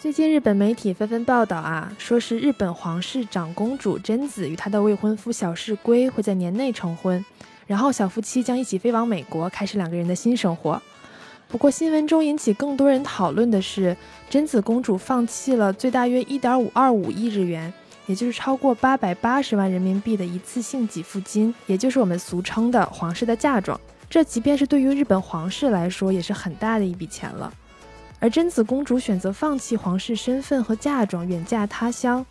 最近日本媒体纷纷报道啊，说是日本皇室长公主贞子与她的未婚夫小室圭会在年内成婚，然后小夫妻将一起飞往美国，开始两个人的新生活。不过新闻中引起更多人讨论的是，贞子公主放弃了最大约一点五二五亿日元，也就是超过八百八十万人民币的一次性给付金，也就是我们俗称的皇室的嫁妆。这即便是对于日本皇室来说，也是很大的一笔钱了。而贞子公主选择放弃皇室身份和嫁妆，远嫁他乡，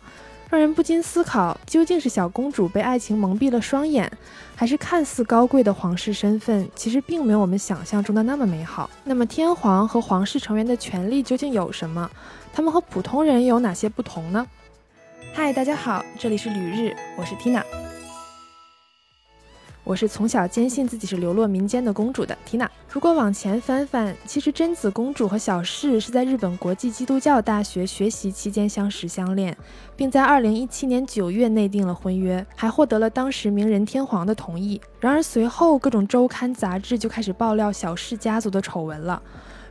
让人不禁思考：究竟是小公主被爱情蒙蔽了双眼，还是看似高贵的皇室身份其实并没有我们想象中的那么美好？那么，天皇和皇室成员的权利究竟有什么？他们和普通人有哪些不同呢？嗨，大家好，这里是旅日，我是 Tina。我是从小坚信自己是流落民间的公主的缇娜。如果往前翻翻，其实贞子公主和小室是在日本国际基督教大学学习期间相识相恋，并在2017年9月内订了婚约，还获得了当时名人天皇的同意。然而随后各种周刊杂志就开始爆料小室家族的丑闻了。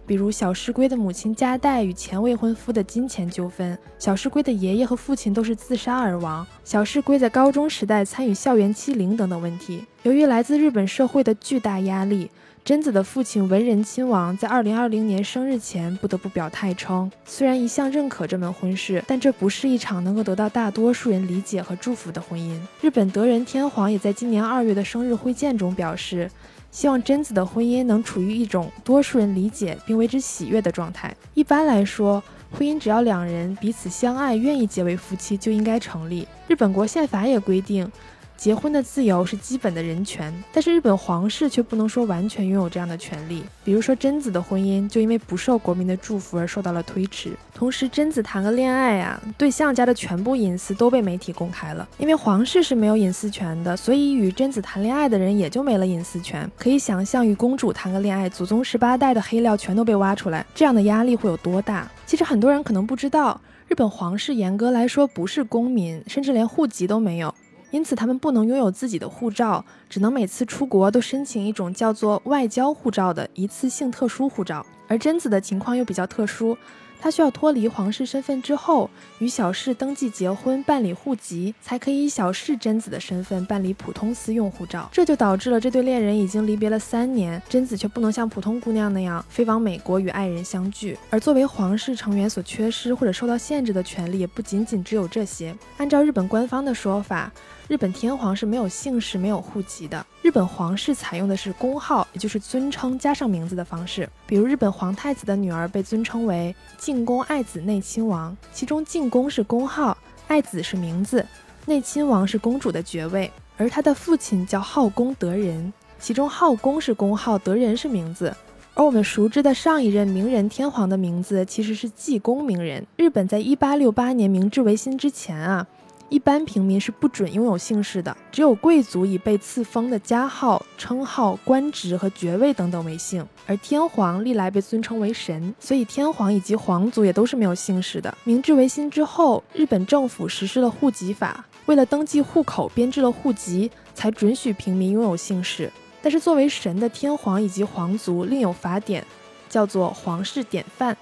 比如小石龟的母亲加代与前未婚夫的金钱纠纷，小石龟的爷爷和父亲都是自杀而亡，小石龟在高中时代参与校园欺凌等等问题。由于来自日本社会的巨大压力，贞子的父亲文仁亲王在2020年生日前不得不表态称，虽然一向认可这门婚事，但这不是一场能够得到大多数人理解和祝福的婚姻。日本德仁天皇也在今年二月的生日会见中表示。希望贞子的婚姻能处于一种多数人理解并为之喜悦的状态。一般来说，婚姻只要两人彼此相爱，愿意结为夫妻，就应该成立。日本国宪法也规定。结婚的自由是基本的人权，但是日本皇室却不能说完全拥有这样的权利。比如说贞子的婚姻就因为不受国民的祝福而受到了推迟。同时，贞子谈个恋爱啊，对象家的全部隐私都被媒体公开了。因为皇室是没有隐私权的，所以与贞子谈恋爱的人也就没了隐私权。可以想象，与公主谈个恋爱，祖宗十八代的黑料全都被挖出来，这样的压力会有多大？其实很多人可能不知道，日本皇室严格来说不是公民，甚至连户籍都没有。因此，他们不能拥有自己的护照，只能每次出国都申请一种叫做外交护照的一次性特殊护照。而贞子的情况又比较特殊。她需要脱离皇室身份之后，与小室登记结婚、办理户籍，才可以以小室贞子的身份办理普通私用护照。这就导致了这对恋人已经离别了三年，贞子却不能像普通姑娘那样飞往美国与爱人相聚。而作为皇室成员所缺失或者受到限制的权利，也不仅仅只有这些。按照日本官方的说法，日本天皇是没有姓氏、没有户籍的。日本皇室采用的是公号，也就是尊称加上名字的方式。比如，日本皇太子的女儿被尊称为静宫爱子内亲王，其中静宫是公号，爱子是名字，内亲王是公主的爵位。而她的父亲叫浩宫德仁，其中浩宫是公号，德仁是名字。而我们熟知的上一任明仁天皇的名字其实是济公明仁。日本在一八六八年明治维新之前啊。一般平民是不准拥有姓氏的，只有贵族以被赐封的家号、称号、官职和爵位等等为姓。而天皇历来被尊称为神，所以天皇以及皇族也都是没有姓氏的。明治维新之后，日本政府实施了户籍法，为了登记户口，编制了户籍，才准许平民拥有姓氏。但是作为神的天皇以及皇族另有法典，叫做皇室典范。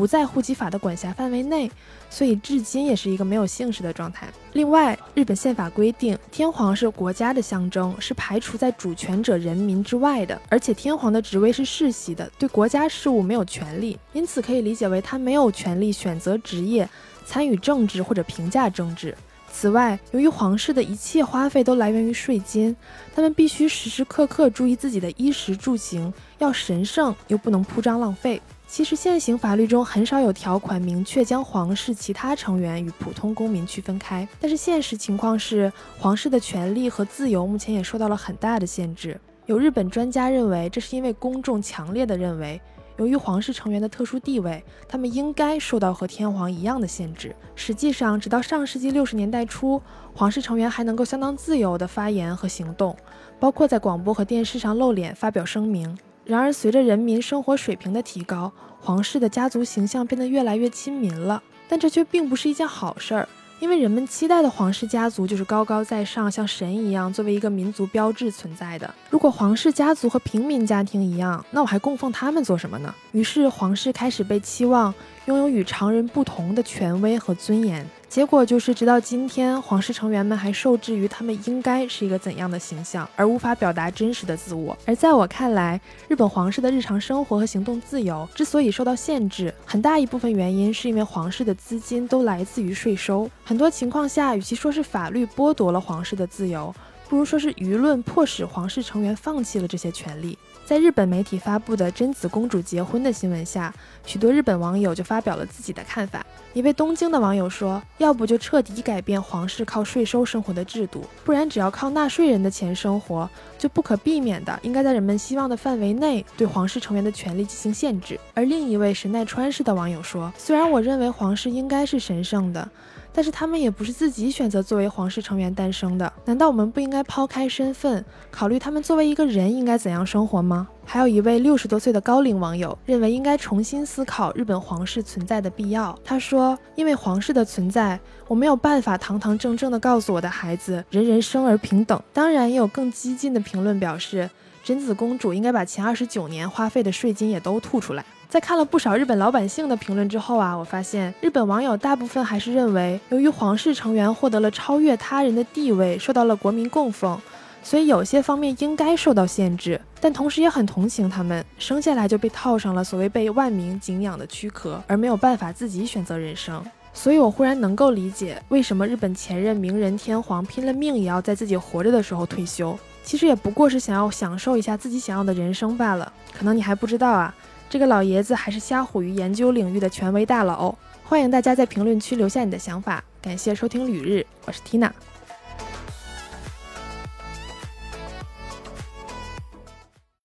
不在户籍法的管辖范围内，所以至今也是一个没有姓氏的状态。另外，日本宪法规定，天皇是国家的象征，是排除在主权者人民之外的，而且天皇的职位是世袭的，对国家事务没有权利，因此可以理解为他没有权利选择职业、参与政治或者评价政治。此外，由于皇室的一切花费都来源于税金，他们必须时时刻刻注意自己的衣食住行，要神圣又不能铺张浪费。其实现行法律中很少有条款明确将皇室其他成员与普通公民区分开，但是现实情况是，皇室的权利和自由目前也受到了很大的限制。有日本专家认为，这是因为公众强烈的认为，由于皇室成员的特殊地位，他们应该受到和天皇一样的限制。实际上，直到上世纪六十年代初，皇室成员还能够相当自由地发言和行动，包括在广播和电视上露脸发表声明。然而，随着人民生活水平的提高，皇室的家族形象变得越来越亲民了。但这却并不是一件好事儿，因为人们期待的皇室家族就是高高在上，像神一样，作为一个民族标志存在的。如果皇室家族和平民家庭一样，那我还供奉他们做什么呢？于是，皇室开始被期望拥有与常人不同的权威和尊严。结果就是，直到今天，皇室成员们还受制于他们应该是一个怎样的形象，而无法表达真实的自我。而在我看来，日本皇室的日常生活和行动自由之所以受到限制，很大一部分原因是因为皇室的资金都来自于税收。很多情况下，与其说是法律剥夺了皇室的自由，不如说是舆论迫使皇室成员放弃了这些权利。在日本媒体发布的贞子公主结婚的新闻下，许多日本网友就发表了自己的看法。一位东京的网友说：“要不就彻底改变皇室靠税收生活的制度，不然只要靠纳税人的钱生活，就不可避免的应该在人们希望的范围内对皇室成员的权利进行限制。”而另一位神奈川市的网友说：“虽然我认为皇室应该是神圣的。”但是他们也不是自己选择作为皇室成员诞生的，难道我们不应该抛开身份，考虑他们作为一个人应该怎样生活吗？还有一位六十多岁的高龄网友认为，应该重新思考日本皇室存在的必要。他说：“因为皇室的存在，我没有办法堂堂正正地告诉我的孩子，人人生而平等。”当然，也有更激进的评论表示，贞子公主应该把前二十九年花费的税金也都吐出来。在看了不少日本老百姓的评论之后啊，我发现日本网友大部分还是认为，由于皇室成员获得了超越他人的地位，受到了国民供奉，所以有些方面应该受到限制。但同时也很同情他们，生下来就被套上了所谓被万民敬仰的躯壳，而没有办法自己选择人生。所以我忽然能够理解，为什么日本前任明仁天皇拼了命也要在自己活着的时候退休，其实也不过是想要享受一下自己想要的人生罢了。可能你还不知道啊。这个老爷子还是瞎虎鱼研究领域的权威大佬，欢迎大家在评论区留下你的想法。感谢收听旅日，我是 Tina。